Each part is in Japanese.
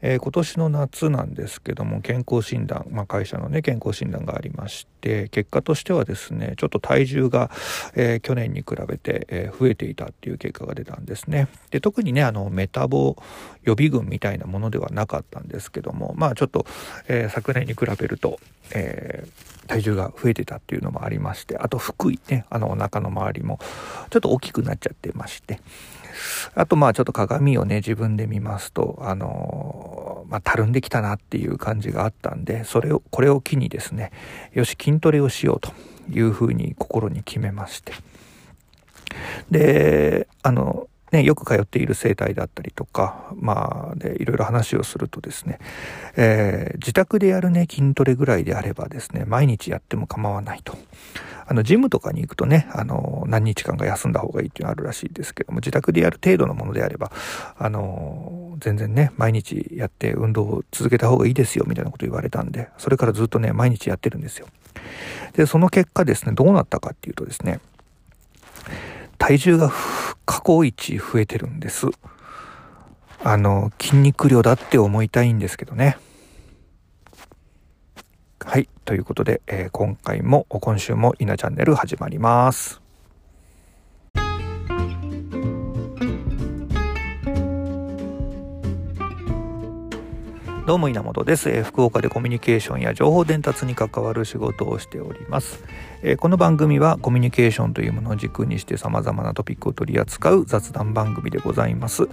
えー、今年の夏なんですけども健康診断、まあ、会社のね健康診断がありまして結果としてはですねちょっと体重が、えー、去年に比べて、えー、増えていたっていう結果が出たんですね。で特にねあのメタボ予備軍みたいなものではなかったんですけどもまあちょっと、え昨年に比べると、え体重が増えてたっていうのもありましてあと腹囲ねあのお腹の周りもちょっと大きくなっちゃってまして。あとまあちょっと鏡をね自分で見ますとあのまあ、たるんできたなっていう感じがあったんでそれをこれを機にですねよし筋トレをしようというふうに心に決めまして。であのね、よく通っている生態だったりとか、まあ、で、いろいろ話をするとですね、えー、自宅でやるね、筋トレぐらいであればですね、毎日やっても構わないと。あの、ジムとかに行くとね、あの、何日間か休んだ方がいいっていうのあるらしいですけども、自宅でやる程度のものであれば、あの、全然ね、毎日やって運動を続けた方がいいですよ、みたいなこと言われたんで、それからずっとね、毎日やってるんですよ。で、その結果ですね、どうなったかっていうとですね、体重が去一増えてるんです。あの、筋肉量だって思いたいんですけどね。はい。ということで、えー、今回も、今週も稲チャンネル始まります。どうも稲本です、えー、福岡でコミュニケーションや情報伝達に関わる仕事をしております、えー、この番組はコミュニケーションというものを軸にして様々なトピックを取り扱う雑談番組でございます、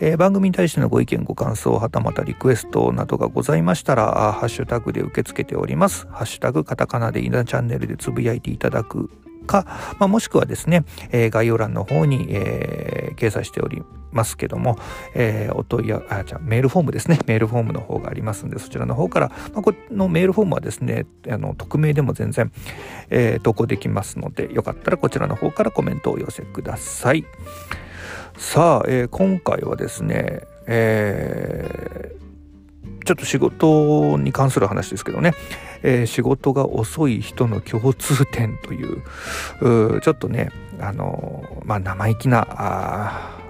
えー、番組に対してのご意見ご感想はたまたリクエストなどがございましたらハッシュタグで受け付けております。ハッシュタグカタカナで稲チャンネルでつぶやいていただくか、まあ、もしくはですね、えー、概要欄の方に、えー、掲載しておりますますけども、えー、お問い合わじゃメールフォームですね、メールフォームの方がありますんで、そちらの方から、まあ、このメールフォームはですね、あの、匿名でも全然、えー、投稿できますので、よかったらこちらの方からコメントをお寄せください。さあ、えー、今回はですね、えー、ちょっと仕事に関する話ですけどね、えー、仕事が遅い人の共通点というちょっとねあのまあ生意気な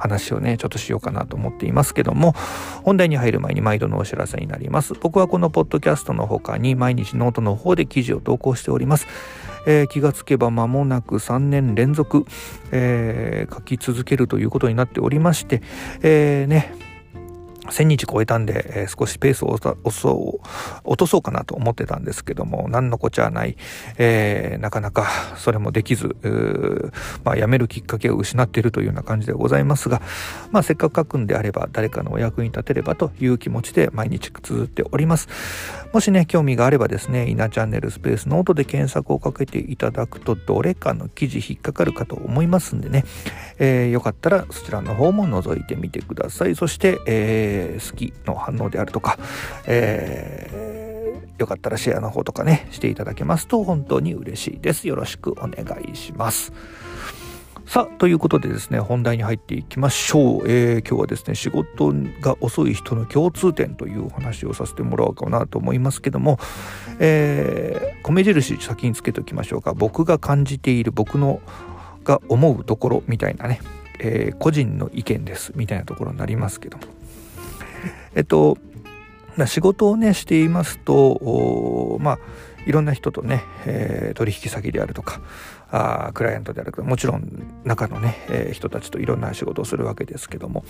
話をねちょっとしようかなと思っていますけども本題に入る前に毎度のお知らせになります。僕はこのポッドキャストの他に毎日ノートの方で記事を投稿しております。えー、気がつけば間もなく3年連続、えー、書き続けるということになっておりまして、えー、ね1000日超えたんで、えー、少しペースを落とそうかなと思ってたんですけども、何のこちゃない、えー、なかなかそれもできず、まあ、辞めるきっかけを失っているというような感じでございますが、まあ、せっかく書くんであれば誰かのお役に立てればという気持ちで毎日綴っております。もしね、興味があればですね、稲チャンネルスペースノートで検索をかけていただくと、どれかの記事引っかかるかと思いますんでね、えー、よかったらそちらの方も覗いてみてください。そして、えーえー、好きの反応であるとか、えー、よかったらシェアの方とかね、していただけますと本当に嬉しいです。よろしくお願いします。さあ、ということでですね、本題に入っていきましょう。えー、今日はですね、仕事が遅い人の共通点というお話をさせてもらおうかなと思いますけども、えー、米印先につけておきましょうか。僕が感じている僕のが思うところみたいなね、えー、個人の意見ですみたいなところになりますけども。えっと仕事をねしていますとまあいろんな人とね、えー、取引先であるとかあクライアントであるとかもちろん中のね、えー、人たちといろんな仕事をするわけですけども、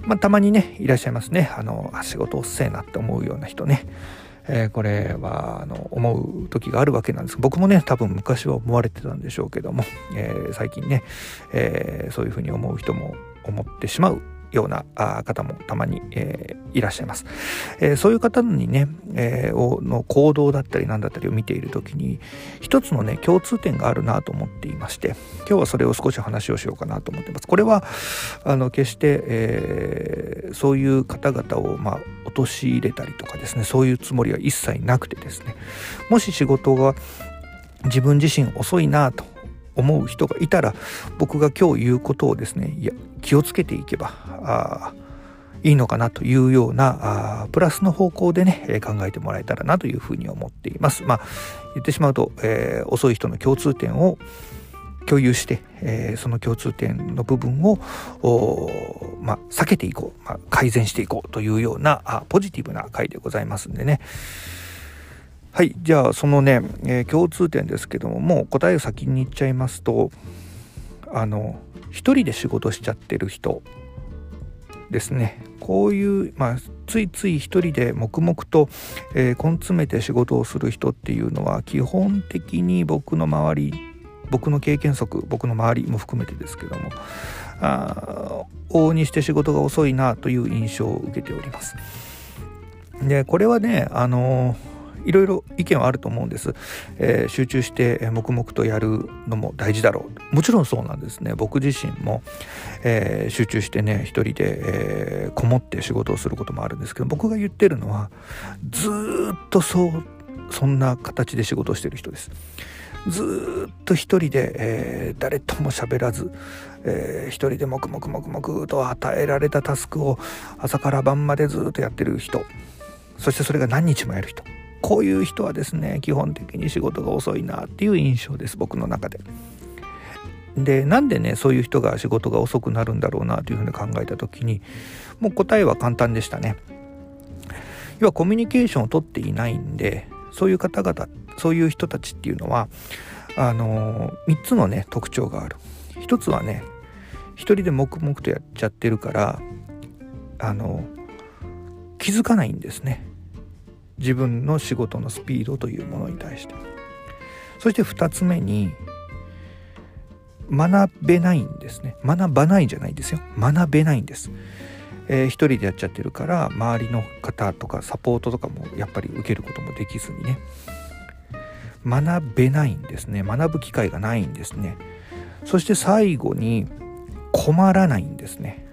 まあ、たまにねいらっしゃいますね。あのあ仕事おっせえなって思うような人ね、えー、これはあの思う時があるわけなんです。僕もね多分昔は思われてたんでしょうけども、えー、最近ね、えー、そういうふうに思う人も思ってしまうような方もたまに、えー、いらっしゃいます。えー、そういう方にね、えー、の行動だったり何だったりを見ている時に一つのね共通点があるなと思っていまして今日はそれを少し話をしようかなと思ってます。これはあの決して、えー、そういう方々をまあ陥れたりとかですねそういうつもりは一切なくてですねもし仕事が自分自身遅いなと思う人がいたら僕が今日言うことをですねいや気をつけていけばいいのかなというようなあプラスの方向でね、考えてもらえたらなというふうに思っています。まあ言ってしまうと、えー、遅い人の共通点を共有して、えー、その共通点の部分を、まあ、避けていこう、まあ、改善していこうというようなあポジティブな回でございますんでねはいじゃあそのね、えー、共通点ですけどももう答えを先に言っちゃいますとあの一人で仕事しちゃってる人ですねこういう、まあ、ついつい一人で黙々と、えー、根詰めて仕事をする人っていうのは基本的に僕の周り僕の経験則僕の周りも含めてですけどもあ往々にして仕事が遅いなという印象を受けております。でこれはねあのーいろいろ意見はあると思うんです、えー、集中して黙々とやるのも大事だろう。もちろんそうなんですね。僕自身も、えー、集中してね一人で、えー、こもって仕事をすることもあるんですけど僕が言ってるのはずっとそうそんな形で仕事をしてる人です。ずっと一人で、えー、誰とも喋らず、えー、一人で黙々黙々と与えられたタスクを朝から晩までずっとやってる人。そしてそれが何日もやる人。こういう人はですね基本的に仕事が遅いなっていう印象です僕の中で。でなんでねそういう人が仕事が遅くなるんだろうなというふうに考えた時にもう答えは簡単でしたね。要はコミュニケーションをとっていないんでそういう方々そういう人たちっていうのはあの3つのね特徴がある。一つはね一人で黙々とやっちゃってるからあの気づかないんですね。自分の仕事のスピードというものに対して。そして2つ目に学べないんですね。学ばないじゃないんですよ。学べないんです、えー、一人でやっちゃってるから周りの方とかサポートとかもやっぱり受けることもできずにね。学べないんですね。学ぶ機会がないんですね。そして最後に困らないんですね。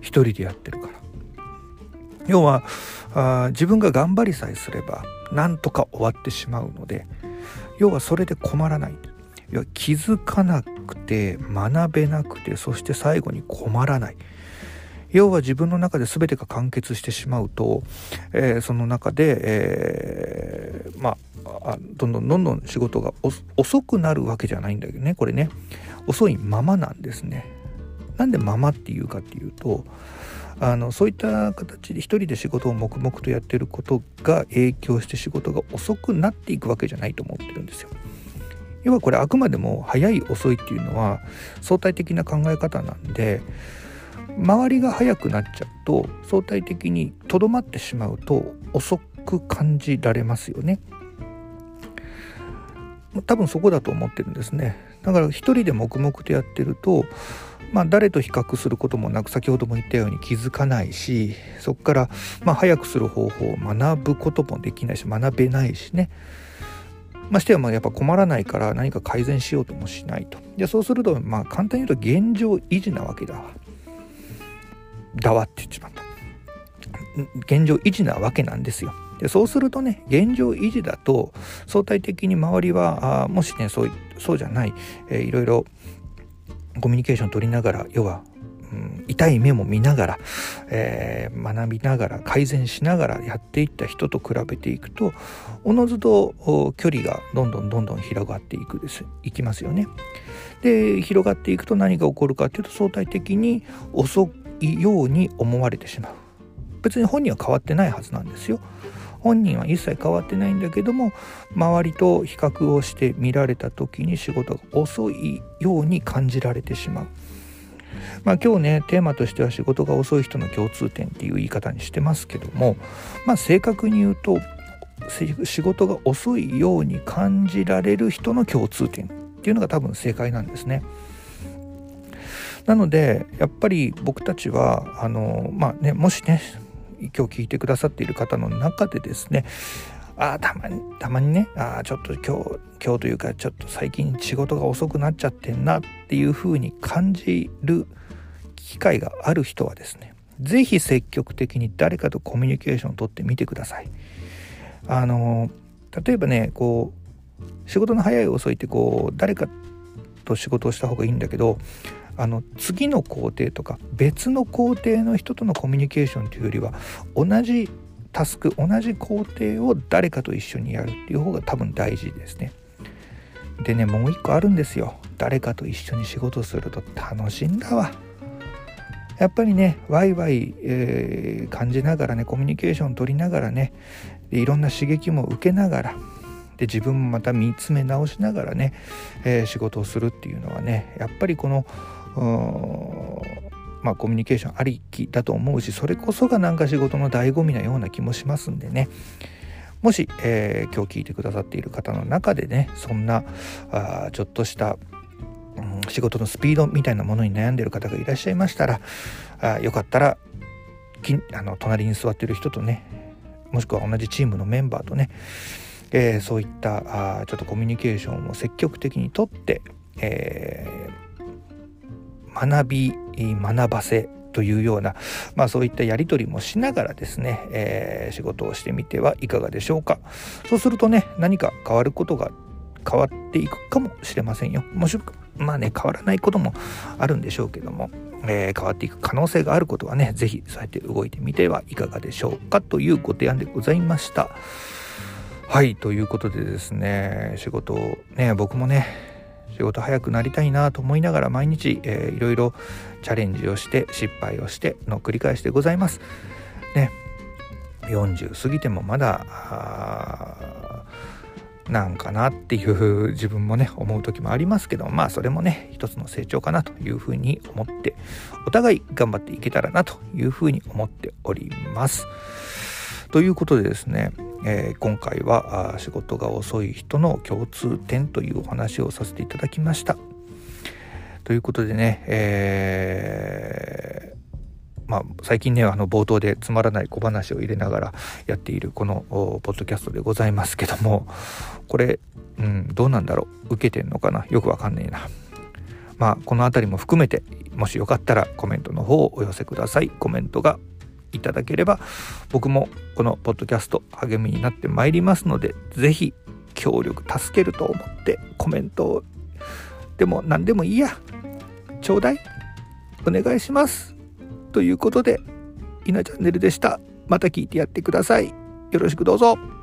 一人でやってるから。要はあ自分が頑張りさえすればなんとか終わってしまうので要はそれで困らない。要は気づかなくて学べなくてそして最後に困らない。要は自分の中で全てが完結してしまうと、えー、その中で、えー、まあどんどんどんどん仕事が遅くなるわけじゃないんだけどねこれね。遅いままなんですね。なんでままっていうかっていうとあのそういった形で一人で仕事を黙々とやってることが影響して仕事が遅くなっていくわけじゃないと思ってるんですよ。要はこれあくまでも早い遅いっていうのは相対的な考え方なんで周りが早くなっちゃうと相対的にとどまってしまうと遅く感じられますよね。多分そこだと思ってるんですね。だから一人で黙々とやってるとまあ、誰と比較することもなく先ほども言ったように気づかないしそこからまあ早くする方法を学ぶこともできないし学べないしね。ましてやまあやっぱ困らないから何か改善しようともしないと。でそうするとまあ簡単に言うと現状維持なわけだ。わだわって言っちまった。現状維持なわけなんですよ。でそうするとね現状維持だと相対的に周りはあもしねそうそうじゃない、えー、いろいろコミュニケーション取りながら要は、うん、痛い目も見ながら、えー、学びながら改善しながらやっていった人と比べていくとおのずと距離がどんどんどんどん広がっていくですいきますよね。で広がっていくと何が起こるかっていうと相対的に遅いように思われてしまう。別に本人は変わってないはずなんですよ。本人は一切変わってないんだけども周りと比較をして見られた時に仕事が遅いように感じられてしまう。まあ、今日ねテーマとしては仕事が遅い人の共通点っていう言い方にしてますけども、まあ、正確に言うと仕事が遅いように感じられる人の共通点っていうのが多分正解なんですね。なのでやっぱり僕たちはあのまあねもしね今日聞いてくださっている方の中でですねあたまにたまにねあちょっと今日今日というかちょっと最近仕事が遅くなっちゃってんなっていう風に感じる機会がある人はですね是非積極的に誰かとコミュニケーションをとってみてください。あの例えばねこう仕事の早い遅いってこう誰かと仕事をした方がいいんだけどあの次の工程とか別の工程の人とのコミュニケーションというよりは同じタスク同じ工程を誰かと一緒にやるっていう方が多分大事ですね。でねもう一個あるんですよ誰かと一緒に仕事すると楽しいんだわやっぱりねワイワイ、えー、感じながらねコミュニケーション取りながらねでいろんな刺激も受けながらで自分もまた見つめ直しながらね、えー、仕事をするっていうのはねやっぱりこのまあ、コミュニケーションありきだと思うしそれこそがなんか仕事の醍醐味なような気もしますんでね。もし、えー、今日聞いてくださっている方の中でねそんなあちょっとした、うん、仕事のスピードみたいなものに悩んでる方がいらっしゃいましたらあよかったらあの隣に座っている人とねもしくは同じチームのメンバーとね、えー、そういったあちょっとコミュニケーションを積極的にとって、えー、学び学ばせというような、まあ、そういったやり取りもしながらですね、えー、仕事をしてみてはいかがでしょうか。そうするとね何か変わることが変わっていくかもしれませんよ。もしまあね変わらないこともあるんでしょうけども、えー、変わっていく可能性があることはね是非そうやって動いてみてはいかがでしょうか。というご提案でございました。はいということでですね仕事をね僕もね仕事早くなりたいなと思いながら毎日、えー、いろいろチャレンジをして失敗をしての繰り返しでございます。ね40過ぎてもまだなんかなっていう自分もね思う時もありますけどまあそれもね一つの成長かなというふうに思ってお互い頑張っていけたらなというふうに思っております。ということでですねえー、今回は仕事が遅い人の共通点というお話をさせていただきました。ということでね、えー、まあ、最近ねあの冒頭でつまらない小話を入れながらやっているこのポッドキャストでございますけどもこれ、うん、どうなんだろう？受けてんのかな？よくわかんねえな。まあこの辺りも含めてもしよかったらコメントの方をお寄せください。コメントがいただければ僕もこのポッドキャスト励みになってまいりますのでぜひ協力助けると思ってコメントをでも何でもいいやちょうだいお願いしますということでいなチャンネルでした。また聞いてやってください。よろしくどうぞ。